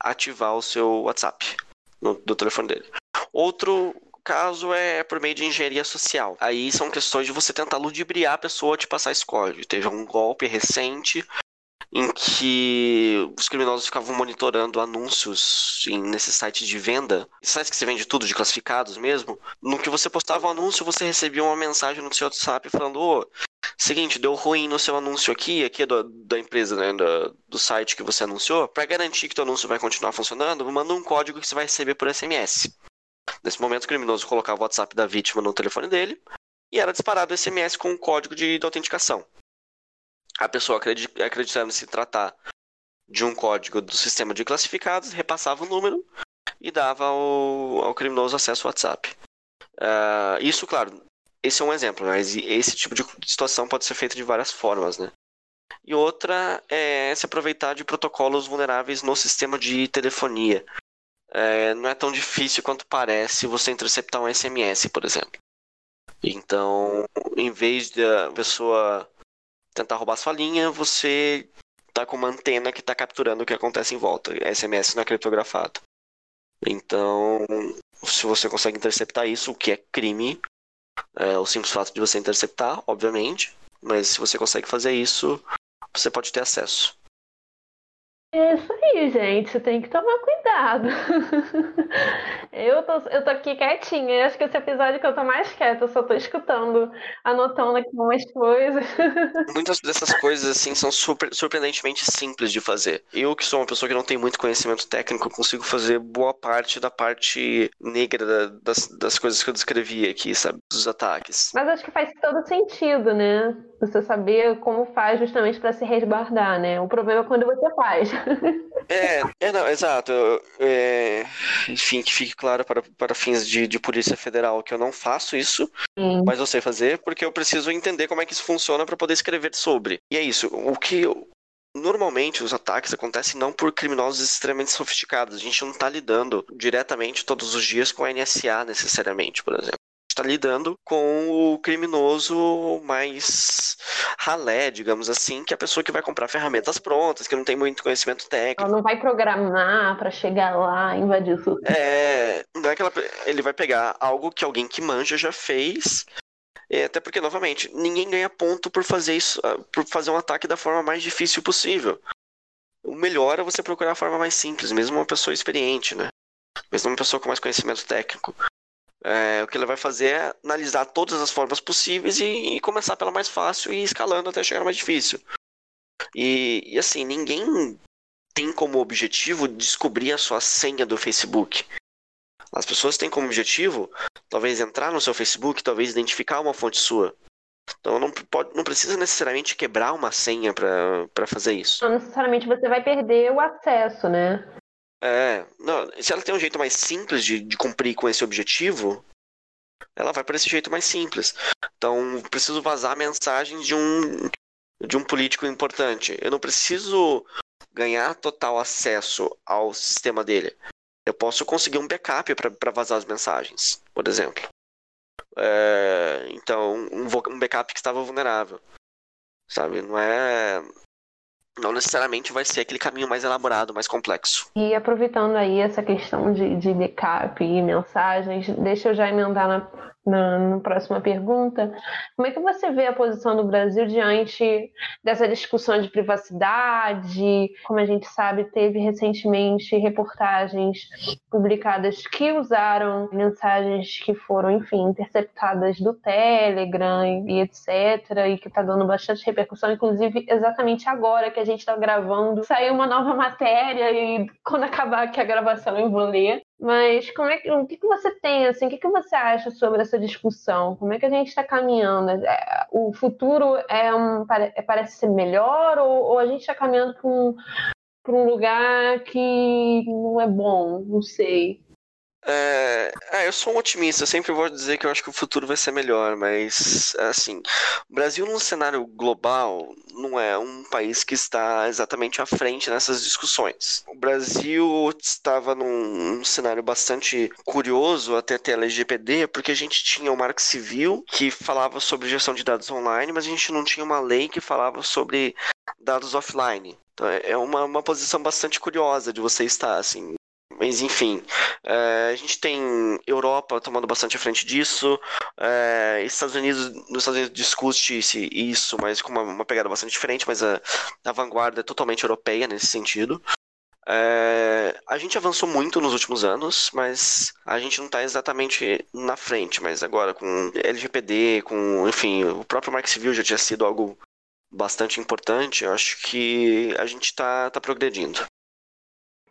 [SPEAKER 2] ativar o seu WhatsApp no, do telefone dele. Outro caso é por meio de engenharia social. Aí são questões de você tentar ludibriar a pessoa de passar esse código. Teve um golpe recente em que os criminosos ficavam monitorando anúncios nesse site de venda, sites que você vende tudo de classificados mesmo. No que você postava um anúncio, você recebia uma mensagem no seu WhatsApp falando: Ô, seguinte, deu ruim no seu anúncio aqui, aqui é do, da empresa, né, do, do site que você anunciou. Para garantir que o anúncio vai continuar funcionando, manda um código que você vai receber por SMS. Nesse momento, o criminoso colocava o WhatsApp da vítima no telefone dele e era disparado o SMS com um código de, de autenticação a pessoa acreditando se tratar de um código do sistema de classificados, repassava o número e dava ao, ao criminoso acesso ao WhatsApp. Uh, isso, claro, esse é um exemplo, mas esse tipo de situação pode ser feita de várias formas, né? E outra é se aproveitar de protocolos vulneráveis no sistema de telefonia. É, não é tão difícil quanto parece você interceptar um SMS, por exemplo. Então, em vez da pessoa tentar roubar sua linha, você tá com uma antena que tá capturando o que acontece em volta. SMS não é criptografado. Então, se você consegue interceptar isso, o que é crime, é o simples fato de você interceptar, obviamente, mas se você consegue fazer isso, você pode ter acesso.
[SPEAKER 1] É isso aí, gente. Tem que tomar cuidado. *laughs* eu, tô, eu tô aqui quietinha. Eu acho que esse episódio que eu tô mais quieta, eu só tô escutando, anotando aqui umas coisas. *laughs*
[SPEAKER 2] Muitas dessas coisas, assim, são super, surpreendentemente simples de fazer. Eu, que sou uma pessoa que não tem muito conhecimento técnico, consigo fazer boa parte da parte negra da, das, das coisas que eu descrevi aqui, sabe? Dos ataques.
[SPEAKER 1] Mas acho que faz todo sentido, né? Você saber como faz justamente para se resguardar, né? O problema é quando você faz.
[SPEAKER 2] É, é não, exato. É, enfim, que fique claro para, para fins de, de Polícia Federal que eu não faço isso, Sim. mas eu sei fazer porque eu preciso entender como é que isso funciona para poder escrever sobre. E é isso. O que. Normalmente os ataques acontecem não por criminosos extremamente sofisticados. A gente não está lidando diretamente todos os dias com a NSA necessariamente, por exemplo está lidando com o criminoso mais ralé, digamos assim, que é a pessoa que vai comprar ferramentas prontas, que não tem muito conhecimento técnico.
[SPEAKER 1] Ela não vai programar para chegar lá, invadir o
[SPEAKER 2] É, não é que ela, ele vai pegar algo que alguém que manja já fez até porque, novamente, ninguém ganha ponto por fazer isso, ah, por fazer um ataque da forma mais difícil possível. O melhor é você procurar a forma mais simples, mesmo uma pessoa experiente, né? Mesmo uma pessoa com mais conhecimento técnico. É, o que ele vai fazer é analisar todas as formas possíveis e, e, começar pela mais fácil e escalando até chegar na mais difícil. E, e, assim, ninguém tem como objetivo descobrir a sua senha do Facebook. As pessoas têm como objetivo, talvez, entrar no seu Facebook, talvez identificar uma fonte sua. Então não, pode, não precisa necessariamente quebrar uma senha para fazer isso.
[SPEAKER 1] Não necessariamente você vai perder o acesso, né?
[SPEAKER 2] É, não, se ela tem um jeito mais simples de, de cumprir com esse objetivo, ela vai para esse jeito mais simples. Então, preciso vazar mensagens de um de um político importante. Eu não preciso ganhar total acesso ao sistema dele. Eu posso conseguir um backup para vazar as mensagens, por exemplo. É, então, um, um backup que estava vulnerável. Sabe? Não é não necessariamente vai ser aquele caminho mais elaborado, mais complexo.
[SPEAKER 1] E aproveitando aí essa questão de, de backup e mensagens, deixa eu já emendar na, na, na, próxima pergunta. Como é que você vê a posição do Brasil diante dessa discussão de privacidade? Como a gente sabe, teve recentemente reportagens publicadas que usaram mensagens que foram, enfim, interceptadas do Telegram e etc. E que está dando bastante repercussão, inclusive exatamente agora que a gente está gravando, saiu uma nova matéria e quando acabar aqui a gravação eu vou ler. Mas como é que, o que, que você tem, assim, o que, que você acha sobre essa discussão? Como é que a gente está caminhando? É, o futuro é um, é, parece ser melhor ou, ou a gente está caminhando para um, um lugar que não é bom? Não sei.
[SPEAKER 2] É, é, eu sou um otimista, sempre vou dizer que eu acho que o futuro vai ser melhor, mas assim, o Brasil num cenário global não é um país que está exatamente à frente nessas discussões. O Brasil estava num, num cenário bastante curioso até ter a LGPD, porque a gente tinha o Marco Civil que falava sobre gestão de dados online, mas a gente não tinha uma lei que falava sobre dados offline. Então é, é uma, uma posição bastante curiosa de você estar, assim. Mas enfim, é, a gente tem Europa tomando bastante a frente disso, é, Estados Unidos, nos Estados Unidos discute isso, mas com uma, uma pegada bastante diferente, mas a, a, vanguarda é totalmente europeia nesse sentido. É, a gente avançou muito nos últimos anos, mas a gente não está exatamente na frente. Mas agora com LGPD, com, enfim, o próprio Mark Civil já tinha sido algo bastante importante. Eu acho que a gente está tá progredindo.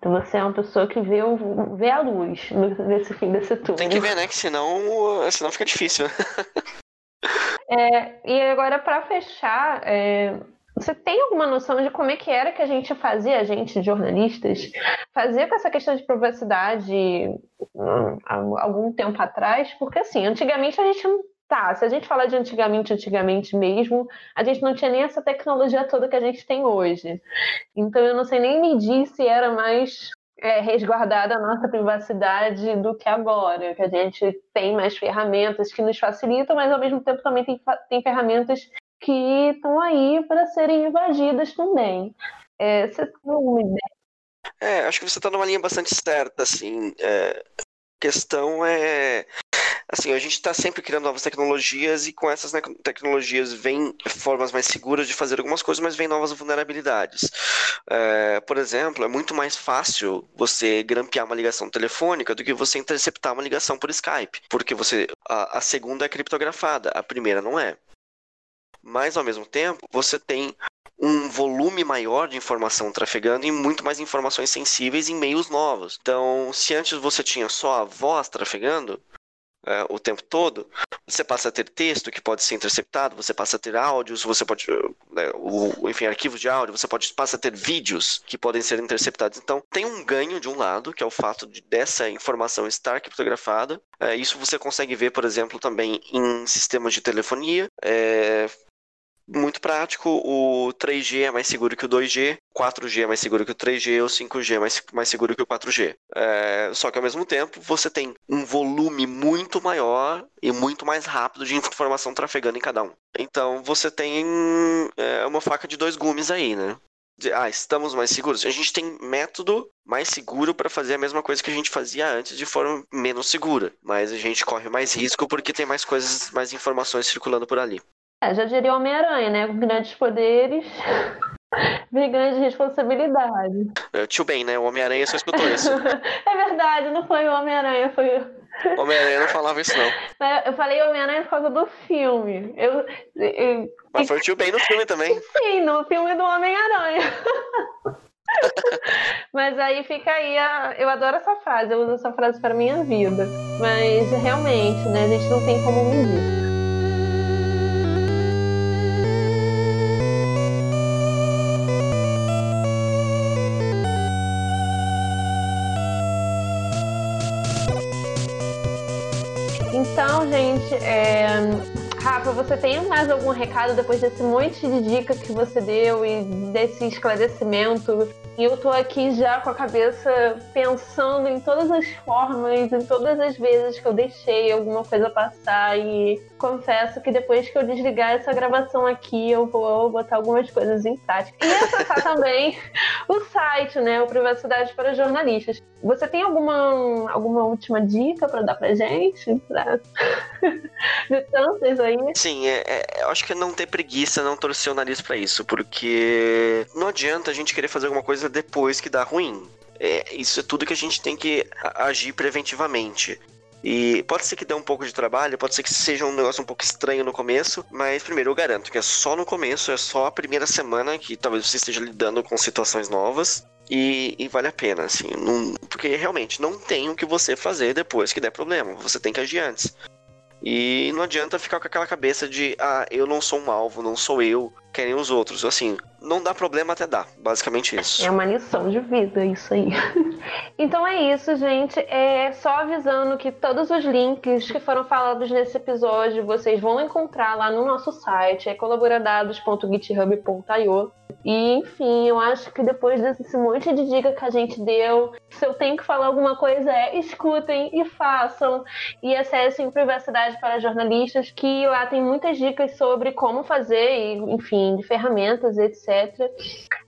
[SPEAKER 1] Então você é uma pessoa que vê, o, vê a luz nesse fim desse túnel.
[SPEAKER 2] Tem que ver, né? Que senão, senão fica difícil. *laughs*
[SPEAKER 1] é, e agora, para fechar, é, você tem alguma noção de como é que era que a gente fazia, a gente, jornalistas, fazia com essa questão de privacidade hum, algum tempo atrás? Porque, assim, antigamente a gente não tá, se a gente falar de antigamente, antigamente mesmo, a gente não tinha nem essa tecnologia toda que a gente tem hoje. Então eu não sei nem medir se era mais é, resguardada a nossa privacidade do que agora, que a gente tem mais ferramentas que nos facilitam, mas ao mesmo tempo também tem, tem ferramentas que estão aí para serem invadidas também. É, você tem alguma ideia?
[SPEAKER 2] É, acho que você está numa linha bastante certa, assim. É, a questão é assim, a gente está sempre criando novas tecnologias e com essas tecnologias vem formas mais seguras de fazer algumas coisas, mas vem novas vulnerabilidades. É, por exemplo, é muito mais fácil você grampear uma ligação telefônica do que você interceptar uma ligação por Skype, porque você a, a segunda é criptografada, a primeira não é. Mas ao mesmo tempo, você tem um volume maior de informação trafegando e muito mais informações sensíveis em meios novos. Então, se antes você tinha só a voz trafegando, é, o tempo todo, você passa a ter texto que pode ser interceptado, você passa a ter áudios, você pode, né, o, enfim, arquivos de áudio, você pode passa a ter vídeos que podem ser interceptados. Então, tem um ganho de um lado, que é o fato de dessa informação estar criptografada. É, isso você consegue ver, por exemplo, também em sistemas de telefonia. É, muito prático, o 3G é mais seguro que o 2G, 4G é mais seguro que o 3G, o 5G é mais, mais seguro que o 4G. É, só que ao mesmo tempo você tem um volume muito maior e muito mais rápido de informação trafegando em cada um. Então você tem é, uma faca de dois gumes aí, né? ah, estamos mais seguros. A gente tem método mais seguro para fazer a mesma coisa que a gente fazia antes de forma menos segura, mas a gente corre mais risco porque tem mais coisas, mais informações circulando por ali.
[SPEAKER 1] É, já diria Homem-Aranha, né? Com grandes poderes. *laughs* Vem grande responsabilidade.
[SPEAKER 2] É, tio Ben, né? O Homem-Aranha só escutou isso. *laughs*
[SPEAKER 1] é verdade, não foi o Homem-Aranha, foi
[SPEAKER 2] o. Homem-Aranha não falava isso, não. *laughs*
[SPEAKER 1] Eu falei Homem-Aranha por causa do filme. Eu, eu...
[SPEAKER 2] Mas foi o tio Ben no filme também.
[SPEAKER 1] Sim, no filme do Homem-Aranha. Mas aí fica aí, a... eu adoro essa frase, eu uso essa frase para minha vida. Mas realmente, né, a gente não tem como medir. Gente, é... Rafa, você tem mais algum recado depois desse monte de dica que você deu e desse esclarecimento e eu tô aqui já com a cabeça pensando em todas as formas, em todas as vezes que eu deixei alguma coisa passar. E confesso que depois que eu desligar essa gravação aqui, eu vou botar algumas coisas em prática. E acessar *laughs* também o site, né? O Privacidade para Jornalistas. Você tem alguma, alguma última dica para dar pra gente? Pra... *laughs* de tantas aí?
[SPEAKER 2] Sim, é, é, eu acho que é não ter preguiça, não torcer o nariz para isso, porque não adianta a gente querer fazer alguma coisa coisa depois que dá ruim. É, isso é tudo que a gente tem que agir preventivamente. E pode ser que dê um pouco de trabalho, pode ser que seja um negócio um pouco estranho no começo, mas primeiro eu garanto que é só no começo, é só a primeira semana que talvez você esteja lidando com situações novas. E, e vale a pena, assim, não, porque realmente não tem o que você fazer depois que der problema, você tem que agir antes. E não adianta ficar com aquela cabeça de, ah, eu não sou um alvo, não sou eu, querem os outros. Assim, não dá problema até dá, basicamente isso.
[SPEAKER 1] É uma lição de vida isso aí. *laughs* então é isso, gente. É só avisando que todos os links que foram falados nesse episódio vocês vão encontrar lá no nosso site, é colaboradados.github.io. E, enfim, eu acho que depois desse monte de dica que a gente deu, se eu tenho que falar alguma coisa é escutem e façam. E acessem Privacidade para Jornalistas, que lá tem muitas dicas sobre como fazer, e, enfim, de ferramentas, etc.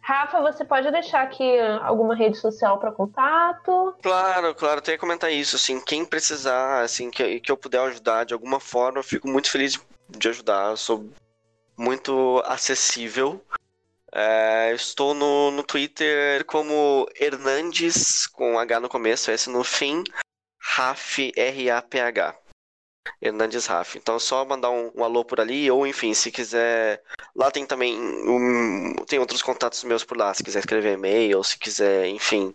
[SPEAKER 1] Rafa, você pode deixar aqui alguma rede social para contato?
[SPEAKER 2] Claro, claro, que comentar isso. Assim, quem precisar, assim, que, que eu puder ajudar de alguma forma, eu fico muito feliz de ajudar. Eu sou muito acessível. É, estou no, no Twitter como Hernandes, com H no começo, S no fim, Raf, R-A-P-H. Hernandes Raf. Então é só mandar um, um, alô por ali, ou enfim, se quiser. Lá tem também. Um, tem outros contatos meus por lá, se quiser escrever e-mail, se quiser, enfim,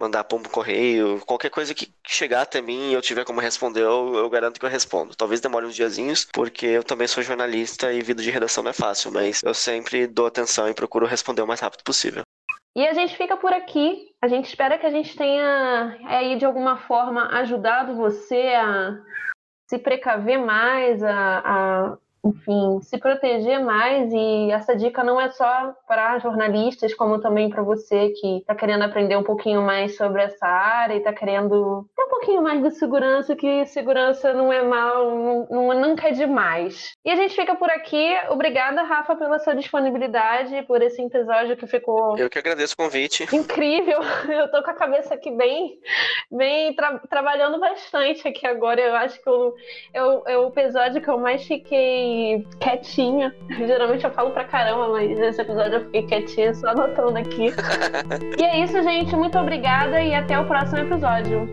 [SPEAKER 2] mandar pombo correio, qualquer coisa que chegar até mim e eu tiver como responder, eu, eu, garanto que eu respondo. Talvez demore uns diazinhos, porque eu também sou jornalista e vida de redação não é fácil, mas eu sempre dou atenção e procuro responder o mais rápido possível.
[SPEAKER 1] E a gente fica por aqui. A gente espera que a gente tenha aí de alguma forma ajudado você a se precaver mais, a, a enfim, se proteger mais e essa dica não é só para jornalistas, como também para você que está querendo aprender um pouquinho mais sobre essa área e está querendo ter um pouquinho mais de segurança, que segurança não é mal, não, não, nunca é demais. E a gente fica por aqui. Obrigada, Rafa, pela sua disponibilidade, por esse episódio que ficou...
[SPEAKER 2] Eu que agradeço o convite.
[SPEAKER 1] Incrível! *laughs* Eu tô com a cabeça aqui bem, bem tra trabalhando bastante aqui agora. Eu acho que eu, eu, é o episódio que eu mais fiquei quietinha. Geralmente eu falo pra caramba, mas nesse episódio eu fiquei quietinha, só anotando aqui. *laughs* e é isso, gente. Muito obrigada e até o próximo episódio.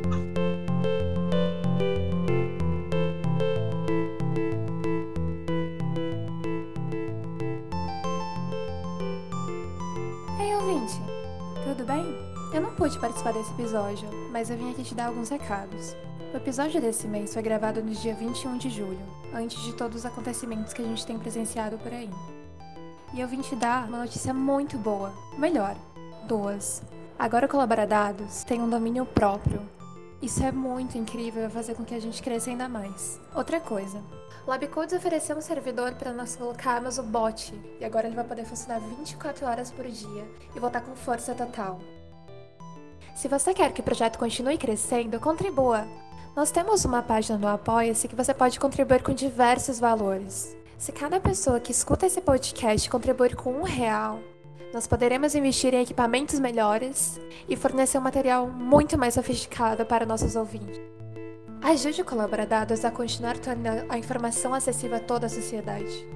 [SPEAKER 3] Ei, ouvinte! Tudo bem? Eu não pude participar desse episódio, mas eu vim aqui te dar alguns recados. O episódio desse mês foi gravado no dia 21 de julho, antes de todos os acontecimentos que a gente tem presenciado por aí. E eu vim te dar uma notícia muito boa. Melhor, duas. Agora o Colaboradados tem um domínio próprio. Isso é muito incrível e vai fazer com que a gente cresça ainda mais. Outra coisa, LabCodes ofereceu um servidor para nós colocarmos o bot, e agora ele vai poder funcionar 24 horas por dia e voltar com força total. Se você quer que o projeto continue crescendo, contribua. Nós temos uma página no Apoia-se que você pode contribuir com diversos valores. Se cada pessoa que escuta esse podcast contribuir com um real, nós poderemos investir em equipamentos melhores e fornecer um material muito mais sofisticado para nossos ouvintes. Ajude o Colaboradados a continuar tornando a informação acessível a toda a sociedade.